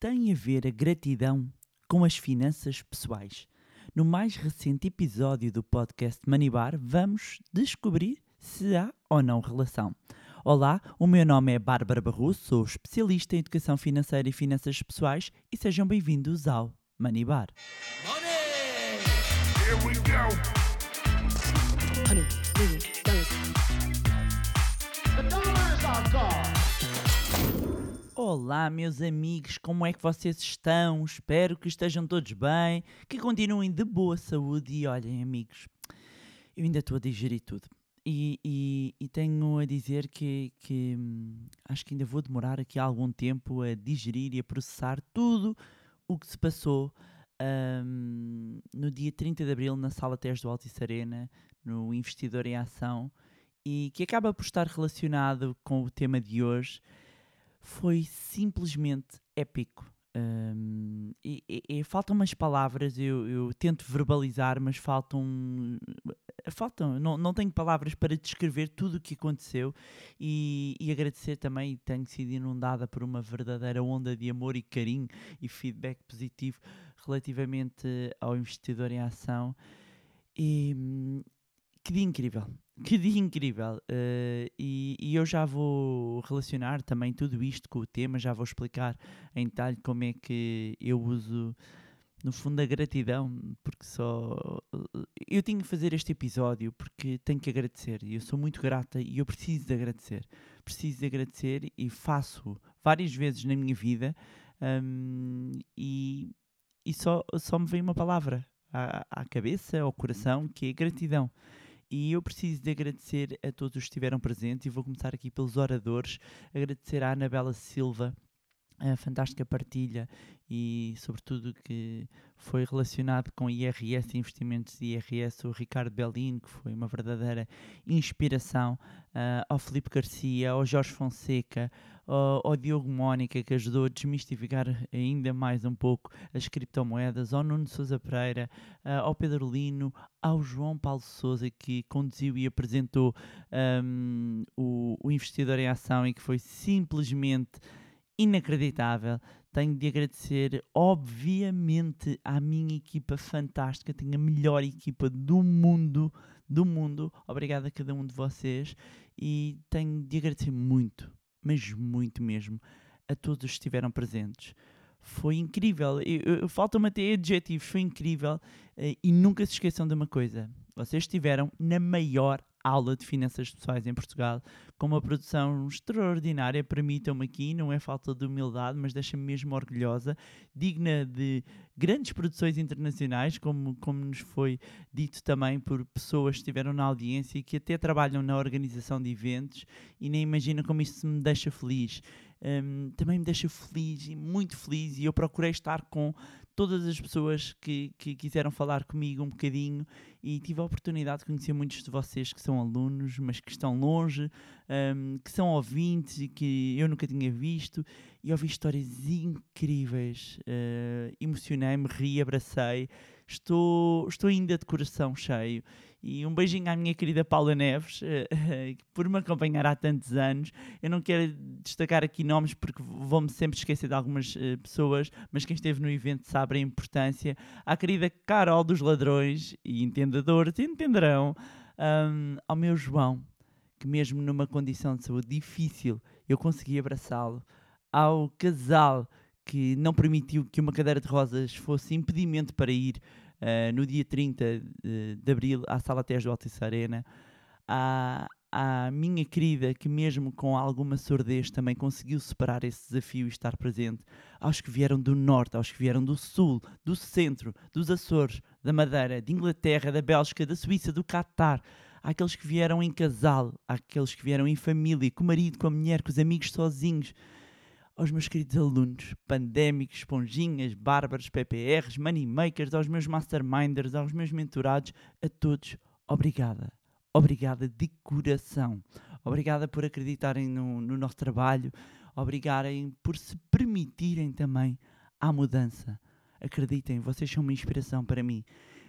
tem a ver a gratidão com as finanças pessoais? No mais recente episódio do podcast Manibar, vamos descobrir se há ou não relação. Olá, o meu nome é Bárbara Barroso, sou especialista em educação financeira e finanças pessoais e sejam bem-vindos ao Manibar. Money! Here we go. Honey, Olá, meus amigos, como é que vocês estão? Espero que estejam todos bem, que continuem de boa saúde e olhem, amigos, eu ainda estou a digerir tudo. E, e- e tenho a dizer que, que, hum, acho que ainda vou demorar aqui algum tempo a digerir e a processar tudo o que se passou hum, no dia 30 de Abril na Sala TES do Altice Arena, no Investidor em Ação, e que acaba por estar relacionado com o tema de hoje, foi simplesmente épico. E, e- e faltam umas palavras, eu, eu tento verbalizar, mas faltam. faltam não, não tenho palavras para descrever tudo o que aconteceu e, e agradecer também. Tenho sido inundada por uma verdadeira onda de amor e carinho e feedback positivo relativamente ao investidor em ação. E hum, que dia incrível! Que dia incrível! eh, e, e eu já vou relacionar também tudo isto com o tema, já vou explicar em detalhe como é que eu uso, no fundo, a gratidão, porque só. Eu tinha que fazer este episódio porque tenho que agradecer e eu sou muito grata e eu preciso de agradecer. Preciso de agradecer e faço várias vezes na minha vida hum, e, e só, só me vem uma palavra à, à cabeça, ao coração, que é gratidão. E eu preciso de agradecer a todos os que estiveram presentes e vou começar aqui pelos oradores. Agradecer à Anabela Silva a fantástica partilha e, sobretudo, que foi relacionado com IRS, investimentos de IRS, o Ricardo Bellino, que foi uma verdadeira inspiração, ah, ao Felipe Garcia, ao Jorge Fonseca, ao, ao Diogo Mónica, que ajudou a desmistificar ainda mais um pouco as criptomoedas, ao Nuno Sousa Pereira, ah, ao Pedro Lino, ao João Paulo Souza, que conduziu e apresentou ahm, o, o Investidor em Ação e que foi simplesmente inacreditável. Tenho de agradecer, obviamente, à minha equipa fantástica. Tenho a melhor equipa do mundo, do mundo. Obrigado a cada um de vocês. E tenho de agradecer muito, mas muito mesmo, a todos os que estiveram presentes. Foi incrível. Falta-me até adjetivos. Foi incrível. Eh, E nunca se esqueçam de uma coisa. Vocês estiveram na maior aula de finanças pessoais em Portugal, com uma produção extraordinária, permitam-me aqui, não é falta de humildade, mas deixa-me mesmo orgulhosa, digna de grandes produções internacionais, como, como nos foi dito também por pessoas que estiveram na audiência e que até trabalham na organização de eventos e nem imaginam como isso me deixa feliz. Hum, também me deixa feliz e muito feliz e eu procurei estar com todas as pessoas que, que quiseram falar comigo um bocadinho e tive a oportunidade de conhecer muitos de vocês que são alunos, mas que estão longe, hum, que são ouvintes e que eu nunca tinha visto e ouvi histórias incríveis. eh, Emocionei-me, ri, abracei. Estou, estou ainda de coração cheio. E um beijinho à minha querida Paula Neves, eh, por me acompanhar há tantos anos. Eu não quero destacar aqui nomes porque vou-me sempre esquecer de algumas eh, pessoas, mas quem esteve no evento sabe a importância. À querida Carol dos Ladrões e entendedores entenderão. Ahm, ao meu João, que mesmo numa condição de saúde difícil eu consegui abraçá-lo. Ao casal que não permitiu que uma cadeira de rosas fosse impedimento para ir eh, no dia 30 de, de abril à Sala TES do Altice Arena. À, à minha querida, que mesmo com alguma surdez também conseguiu superar esse desafio e estar presente. Aos que vieram do Norte, aos que vieram do Sul, do Centro, dos Açores, da Madeira, de Inglaterra, da Bélgica, da Suíça, do Catar. Àqueles que vieram em casal, àqueles que vieram em família, com o marido, com a mulher, com os amigos sozinhos aos meus queridos alunos, pandémicos, esponjinhas, bárbaros, PPRs, moneymakers, aos meus masterminders, aos meus mentorados, a todos, obrigada. Obrigada de coração. Obrigada por acreditarem no, no nosso trabalho. Obrigarem por se permitirem também à mudança. Acreditem, vocês são uma inspiração para mim.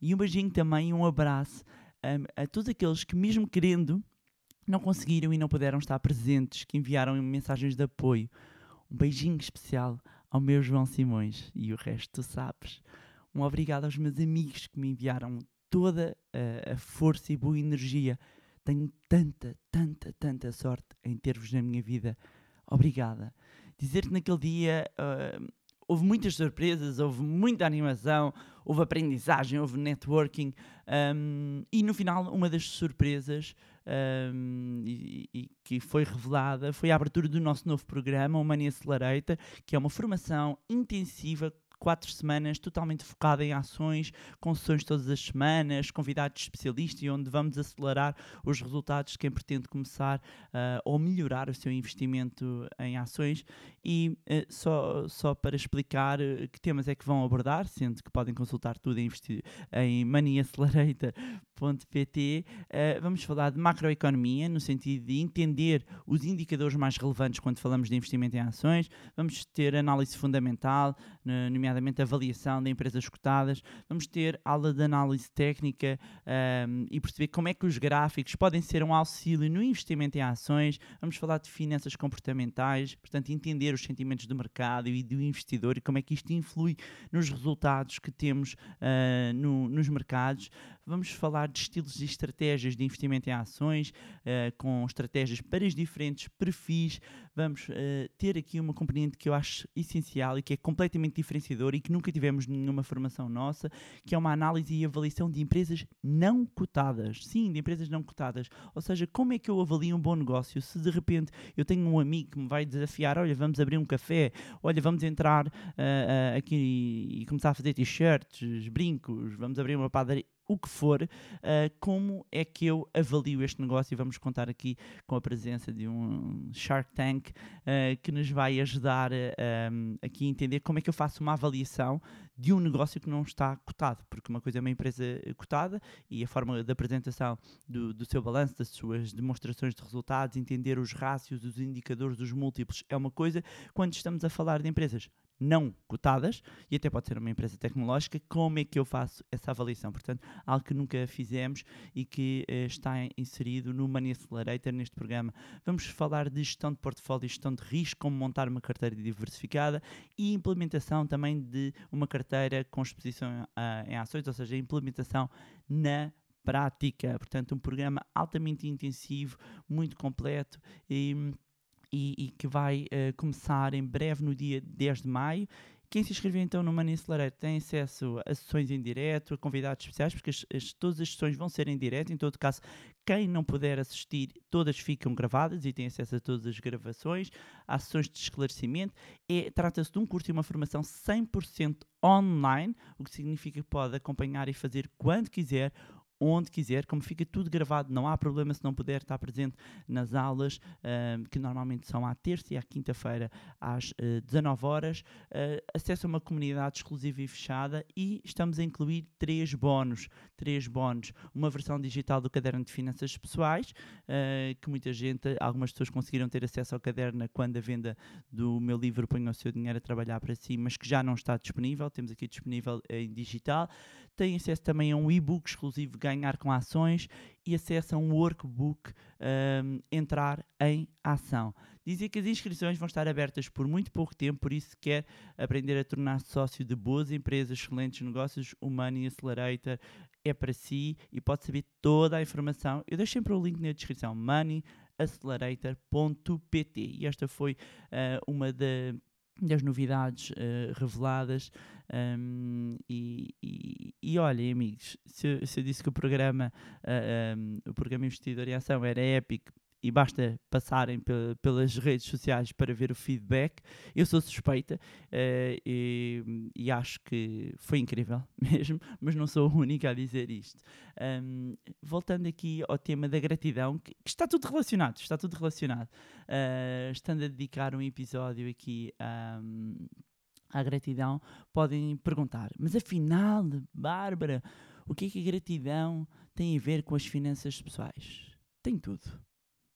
E um beijinho também e um abraço hum, a todos aqueles que, mesmo querendo, não conseguiram e não puderam estar presentes, que enviaram mensagens de apoio. Um beijinho especial ao meu João Simões e o resto tu sabes. Um obrigado aos meus amigos que me enviaram toda a, força e boa energia. Tenho tanta, tanta, tanta sorte em ter-vos na minha vida. Obrigada. Dizer que naquele dia ah, houve muitas surpresas, houve muita animação, houve aprendizagem, houve networking um, e no final uma das surpresas um, e, e que foi revelada foi a abertura do nosso novo programa, o Money Accelerator, que é uma formação intensiva quatro semanas totalmente focada em ações, com sessões todas as semanas, convidados especialistas e onde vamos acelerar os resultados de quem pretende começar uh, ou melhorar o seu investimento em ações. E uh, só, só para explicar uh, que temas é que vão abordar, sendo que podem consultar tudo em, em moneyaccelerator.pt, vamos falar de macroeconomia, no sentido de entender os indicadores mais relevantes quando falamos de investimento em ações, vamos ter análise fundamental, nomeadamente avaliação de empresas cotadas. Vamos ter aula de análise técnica um, e perceber como é que os gráficos podem ser um auxílio no investimento em ações. Vamos falar de finanças comportamentais, portanto, entender os sentimentos do mercado e do investidor e como é que isto influi nos resultados que temos uh, no, nos mercados. Vamos falar de estilos e estratégias de investimento em ações, uh, com estratégias para os diferentes perfis. Vamos uh, ter aqui uma componente que eu acho essencial e que é completamente diferenciadora e que nunca tivemos nenhuma formação nossa, que é uma análise e avaliação de empresas não cotadas. Sim, de empresas não cotadas. Ou seja, como é que eu avalio um bom negócio se de repente eu tenho um amigo que me vai desafiar, olha, vamos abrir um café, olha, vamos entrar uh, aqui e começar a fazer t-shirts, brincos, vamos abrir uma padaria o que for, uh, como é que eu avalio este negócio e vamos contar aqui com a presença de um Shark Tank uh, que nos vai ajudar um, aqui a entender como é que eu faço uma avaliação de um negócio que não está cotado, porque uma coisa é uma empresa cotada e a forma da apresentação do, do seu balanço, das suas demonstrações de resultados, entender os rácios, os indicadores, os múltiplos, é uma coisa. Quando estamos a falar de empresas não cotadas, e até pode ser uma empresa tecnológica, como é que eu faço essa avaliação? Portanto, algo que nunca fizemos e que uh, está inserido no Money Accelerator neste programa. Vamos falar de gestão de portfólio gestão de risco, como montar uma carteira diversificada e implementação também de uma carteira com exposição uh, em ações, ou seja, implementação na prática. Portanto, um programa altamente intensivo, muito completo e e, e que vai uh, começar em breve no dia 10 de maio. Quem se inscrever então no Money Accelerator tem acesso a sessões em direto, a convidados especiais, porque as, as, todas as sessões vão ser em direto. Em todo caso, quem não puder assistir, todas ficam gravadas e tem acesso a todas as gravações. Há sessões de esclarecimento. É, Trata-se de um curso e uma formação 100% online, o que significa que pode acompanhar e fazer quando quiser onde quiser, como fica tudo gravado, não há problema se não puder estar presente nas aulas, uh, que normalmente são à terça e à quinta-feira às uh, 19 horas. Uh, acesso a uma comunidade exclusiva e fechada e estamos a incluir três bónus, três bónus, uma versão digital do caderno de finanças pessoais, uh, que muita gente, algumas pessoas conseguiram ter acesso ao caderno quando a venda do meu livro Põe o seu dinheiro a trabalhar para si, mas que já não está disponível, temos aqui disponível em digital. Tem acesso também a um e-book exclusivo Ganhar com Ações e acesso a um workbook um, Entrar em Ação. Dizia que as inscrições vão estar abertas por muito pouco tempo, por isso quer aprender a tornar-se sócio de boas empresas, excelentes negócios, o Money Accelerator é para si e pode saber toda a informação. Eu deixo sempre o link na descrição, moneyaccelerator.pt e esta foi uh, uma da das novidades uh, reveladas um, e, e, olhem amigos, se, se, eu disse que o programa uh, eh, um, o programa Investidor em Ação era épico e basta passarem pelas redes sociais para ver o feedback. Eu sou suspeita uh, e, e, acho que foi incrível mesmo, mas não sou a única a dizer isto. Um, voltando aqui ao tema da gratidão, que, que está tudo relacionado, está tudo relacionado. Uh, estando a dedicar um episódio aqui um, à gratidão, podem perguntar, mas afinal, Bárbara, o que é que a gratidão tem a ver com as finanças pessoais? Tem tudo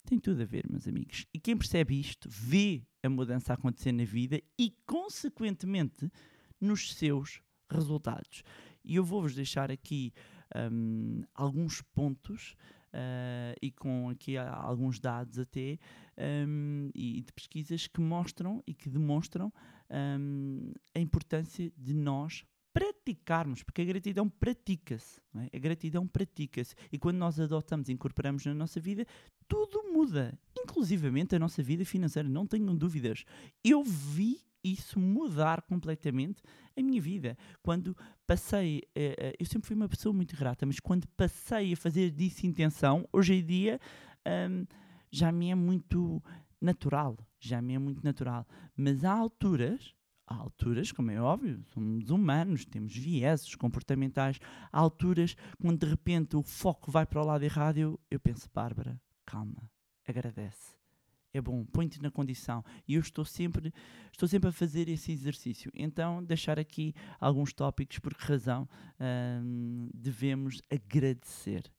tem tudo a ver, meus amigos. E quem percebe isto vê a mudança acontecer na vida e, consequentemente, nos seus resultados. E eu vou-vos deixar aqui um, alguns pontos uh, e com aqui alguns dados até um, e de pesquisas que mostram e que demonstram hum, a importância de nós praticarmos, porque a gratidão pratica-se. é? A gratidão pratica-se. E quando nós adotamos e incorporamos na nossa vida, tudo muda. Inclusivamente a nossa vida financeira, não tenham dúvidas. Eu vi isso mudar completamente a minha vida. Quando passei, eh, eu sempre fui uma pessoa muito grata, mas quando passei a fazer disso intenção, hoje em dia hum, já me é muito natural. Já me é muito natural. Mas há alturas, há alturas, como é óbvio, somos humanos, temos vieses comportamentais. Há alturas quando de repente o foco vai para o lado errado, eu, eu penso, Bárbara, calma, agradece. É bom, põe-te na condição. E eu estou sempre, estou sempre a fazer esse exercício. Então, deixar aqui alguns tópicos, por que razão hum, devemos agradecer.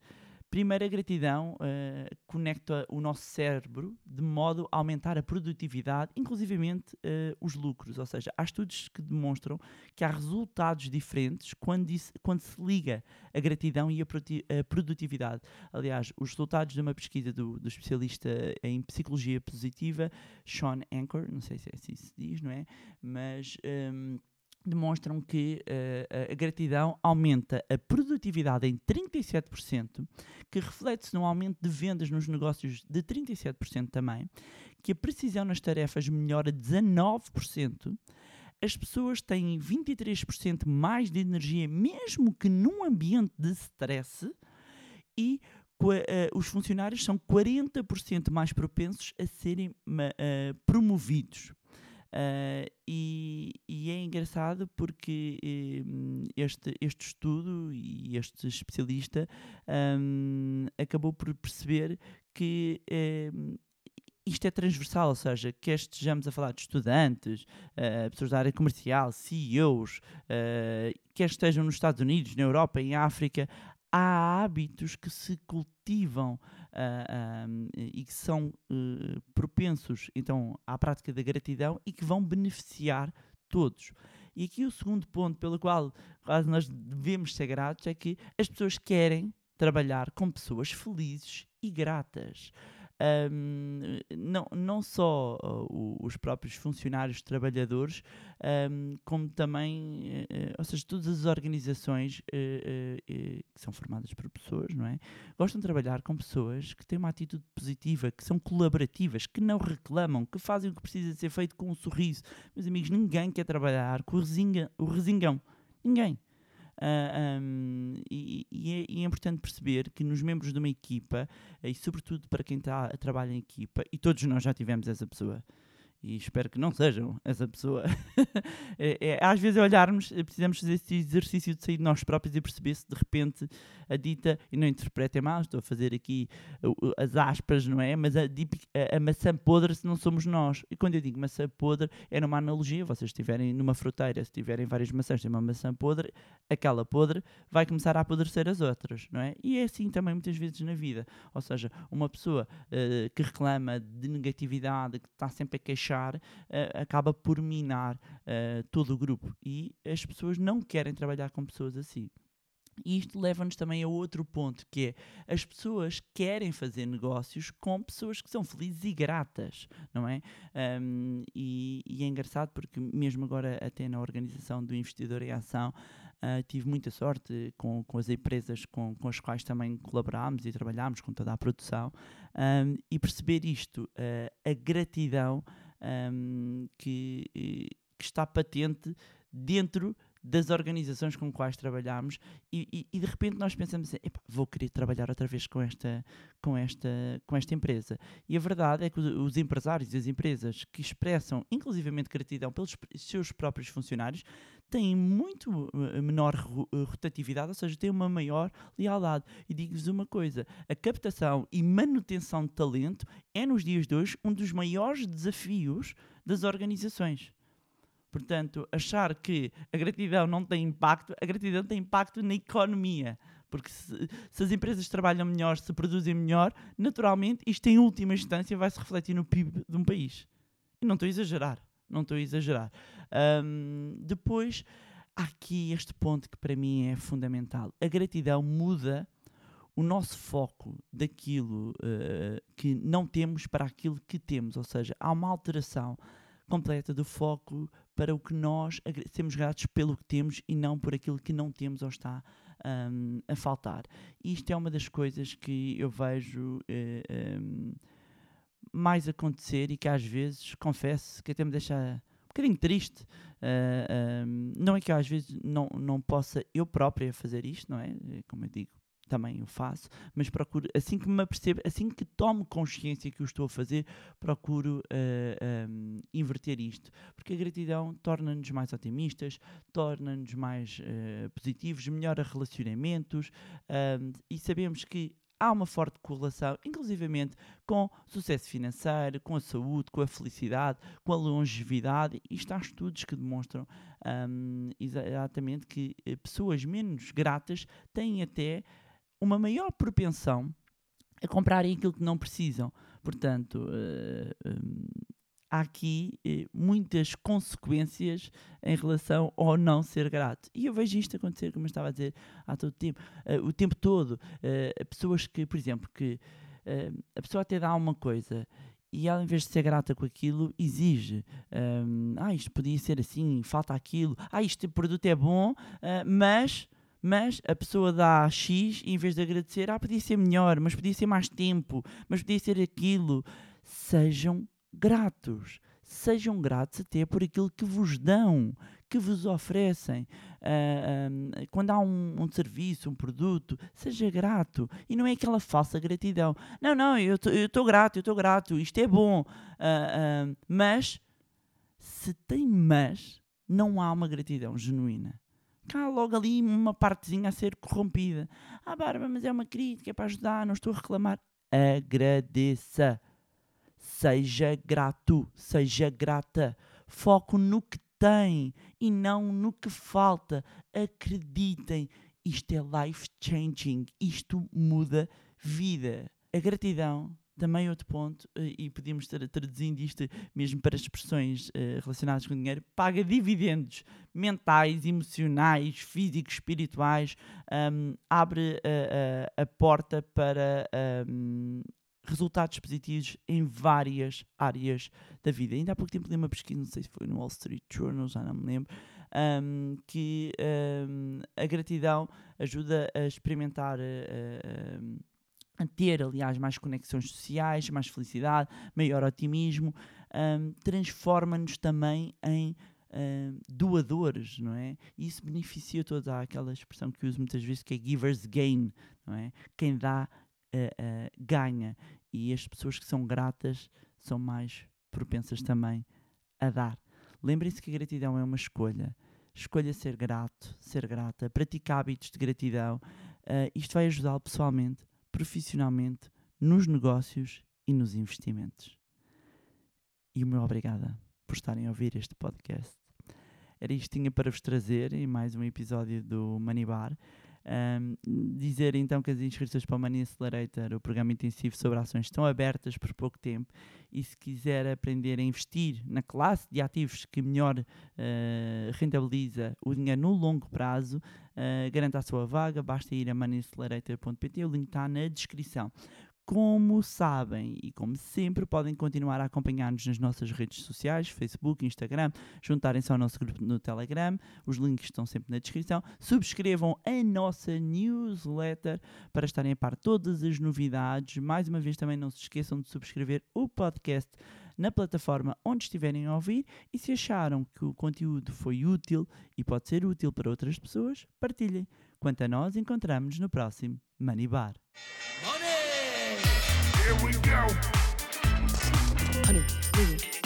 Primeiro, a gratidão eh, conecta o nosso cérebro de modo a aumentar a produtividade, inclusivamente eh, os lucros. Ou seja, há estudos que demonstram que há resultados diferentes quando, isso- quando se liga a gratidão e a, produtividade. Aliás, os resultados de uma pesquisa do, do especialista em psicologia positiva, Sean Anchor, não sei se é assim se diz, não é? Mas. hum, demonstram que eh, a- gratidão aumenta a produtividade em 37%, que reflete-se num aumento de vendas nos negócios de 37% também, que a precisão nas tarefas melhora 19%, as pessoas têm 23% mais de energia, mesmo que num ambiente de stress, e eh, os funcionários são 40% mais propensos a serem eh, promovidos. Ah, e, e é engraçado porque eh, este, este estudo e este especialista ahm, acabou por perceber que eh, isto é transversal, ou seja, quer estejamos a falar de estudantes, ah, pessoas da área comercial, CEOs, ah, quer estejam nos Estados Unidos, na Europa, em África, há hábitos que se cultivam ah, ah, e que são eh, propensos então à prática da gratidão e que vão beneficiar todos. E aqui o segundo ponto pelo qual nós devemos ser gratos é que as pessoas querem trabalhar com pessoas felizes e gratas. Ahm, não, não só o- os próprios funcionários, trabalhadores, ahm, como também, eh, ou seja, todas as organizações eh, que são formadas por pessoas, não é? Gostam de trabalhar com pessoas que têm uma atitude positiva, que são colaborativas, que não reclamam, que fazem o que precisa ser feito com um sorriso. Meus amigos, ninguém quer trabalhar com o, resinga, o resingão. Ninguém. Ah, ahm, e, e é, e é importante perceber que nos membros de uma equipa, e sobretudo para quem tá, trabalha em equipa, e todos nós já tivemos essa pessoa, e espero que não sejam essa pessoa. é, é, às vezes, olharmos, eh, precisamos fazer esse exercício de sair de nós próprios e perceber se de repente a dita, e não interpretem mal, estou a fazer aqui uh, uh, as aspas, não é? Mas a, a- a maçã podre se não somos nós. E quando eu digo maçã podre, é numa analogia. Vocês estiverem numa fruteira, se tiverem várias maçãs, tem uma maçã podre, aquela podre vai começar a apodrecer as outras, não é? E é assim também muitas vezes na vida. Ou seja, uma pessoa eh, que reclama de negatividade, que está sempre a queixar, eh, acaba por minar eh, todo o grupo. E as pessoas não querem trabalhar com pessoas assim. E isto leva-nos também a outro ponto, que é as pessoas querem fazer negócios com pessoas que são felizes e gratas, não é? Um, e, e é engraçado porque mesmo agora até na organização do Investidor em Ação ah, tive muita sorte com, com as empresas com, com as quais também colaborámos e trabalhámos com toda a produção um, e perceber isto, ah, a gratidão um, que, eh, que está patente dentro das organizações com quais trabalhamos e, e- e de repente nós pensamos assim, "Epá, vou querer trabalhar outra vez com esta, com, esta, com esta empresa. E a verdade é que os, os empresários e as empresas que expressam inclusivamente gratidão pelos seus próprios funcionários têm muito eh, menor eh, rotatividade, ou seja, têm uma maior lealdade. E digo-vos uma coisa, a captação e manutenção de talento é nos dias de hoje um dos maiores desafios das organizações. Portanto, achar que a gratidão não tem impacto, a gratidão tem impacto na economia. Porque se, se as empresas trabalham melhor, se produzem melhor, naturalmente isto em última instância vai se refletir no PIB de um país. E não estou a exagerar. Não estou a exagerar. Ahm, depois, há aqui este ponto que para mim é fundamental. A gratidão muda o nosso foco daquilo eh, que não temos para aquilo que temos. Ou seja, há uma alteração completa do foco para o que nós sermos gratos pelo que temos e não por aquilo que não temos ou está hum, a faltar. E isto é uma das coisas que eu vejo eh, hum, mais acontecer e que às vezes, confesso, que até me deixa um bocadinho triste. Ah, hum, não é que eu às vezes não, não possa eu própria fazer isto, não é? Eh, Como eu digo, também o faço, mas procuro, assim que me apercebo, assim que tomo consciência que o estou a fazer, procuro ah, hum, inverter isto. Porque a gratidão torna-nos mais otimistas, torna-nos mais eh, positivos, melhora relacionamentos hum, e sabemos que há uma forte correlação, inclusivamente com sucesso financeiro, com a saúde, com a felicidade, com a longevidade. Isto há estudos que demonstram hum, exatamente que eh, pessoas menos gratas têm até uma maior propensão a comprarem aquilo que não precisam. Portanto, eh, hum, há aqui eh, muitas consequências em relação ao não ser grato. E eu vejo isto acontecer, como eu estava a dizer, há todo o tempo. Eh, o tempo todo. Eh, pessoas que, por exemplo, que eh, a pessoa até dá uma coisa e ela, em vez de ser grata com aquilo, exige. hum, ah, isto podia ser assim, falta aquilo. Ah, este produto é bom, mas... Mas a pessoa dá X em vez de agradecer, ah, podia ser melhor, mas podia ser mais tempo, mas podia ser aquilo. Sejam gratos. Sejam gratos até por aquilo que vos dão, que vos oferecem. Ah, ah, quando há um, um serviço, um produto, seja grato. E não é aquela falsa gratidão. Não, não, eu estou grato, eu estou grato, isto é bom. Ah, ah, mas, se tem mas, não há uma gratidão genuína. Cá logo ali uma partezinha a ser corrompida. Ah, Bárbara, mas é uma crítica, é para ajudar, não estou a reclamar. Agradeça. Seja grato, seja grata. Foco no que tem e não no que falta. Acreditem, isto é life changing, isto muda vida. A gratidão, também outro ponto, eh, e podíamos estar traduzindo isto mesmo para expressões eh, relacionadas com dinheiro, paga dividendos mentais, emocionais, físicos, espirituais, ahm, abre a, a- a porta para ahm, resultados positivos em várias áreas da vida. Ainda há pouco tempo li uma pesquisa, não sei se foi no Wall Street Journal, já não me lembro, ahm, que a gratidão ajuda a experimentar, a ter, aliás, mais conexões sociais, mais felicidade, maior otimismo, ahm, transforma-nos também em ahm, doadores, não é? E isso beneficia. Há aquela expressão que uso muitas vezes que é giver's gain, não é? Quem dá eh, eh, ganha. E as pessoas que são gratas são mais propensas também a dar. Lembrem-se que a gratidão é uma escolha. Escolha ser grato, ser grata, praticar hábitos de gratidão. Eh, isto vai ajudá-lo pessoalmente, profissionalmente, nos negócios e nos investimentos. E o meu obrigada por estarem a ouvir este podcast. Era isto que tinha para vos trazer em mais um episódio do Money Ahm, dizer então que as inscrições para o Money Accelerator, o programa intensivo sobre ações, estão abertas por pouco tempo e se quiser aprender a investir na classe de ativos que melhor eh, rentabiliza o dinheiro no longo prazo, eh, garanta a sua vaga, basta ir a moneyaccelerator.pt, o link está na descrição. Como sabem e como sempre, podem continuar a acompanhar-nos nas nossas redes sociais, Facebook, Instagram, juntarem-se ao nosso grupo no Telegram, os links estão sempre na descrição. Subscrevam a nossa newsletter para estarem a par de todas as novidades. Mais uma vez, também não se esqueçam de subscrever o podcast na plataforma onde estiverem a ouvir e se acharam que o conteúdo foi útil e pode ser útil para outras pessoas, partilhem. Quanto a nós, encontramos no próximo Money Bar. Honey, we go.